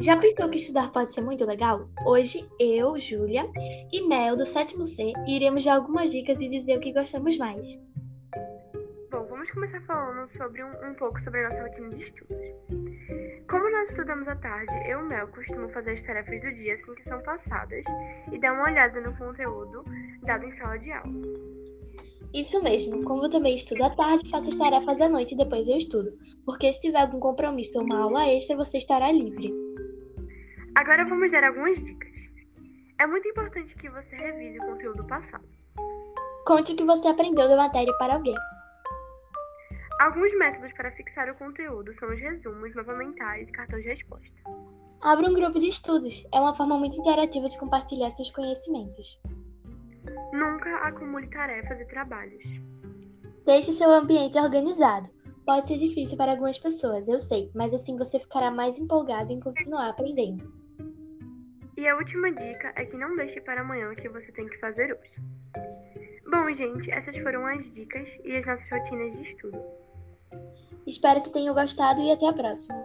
Já pensou que estudar pode ser muito legal? Hoje, eu, Júlia e Mel, do sétimo C, iremos dar algumas dicas e dizer o que gostamos mais. Bom, vamos começar falando sobre um, um pouco sobre a nossa rotina de estudos. Como nós estudamos à tarde, eu e Mel costumo fazer as tarefas do dia assim que são passadas e dar uma olhada no conteúdo dado em sala de aula. Isso mesmo, como eu também estudo à tarde, faço as tarefas à noite e depois eu estudo, porque se tiver algum compromisso ou uma aula extra, você estará livre. Agora vamos dar algumas dicas. É muito importante que você revise o conteúdo passado. Conte o que você aprendeu da matéria para alguém. Alguns métodos para fixar o conteúdo são os resumos, mentais e cartões de resposta. Abra um grupo de estudos. É uma forma muito interativa de compartilhar seus conhecimentos. Nunca acumule tarefas e trabalhos. Deixe seu ambiente organizado. Pode ser difícil para algumas pessoas, eu sei, mas assim você ficará mais empolgado em continuar aprendendo. E a última dica é que não deixe para amanhã o que você tem que fazer hoje. Bom, gente, essas foram as dicas e as nossas rotinas de estudo. Espero que tenham gostado e até a próxima.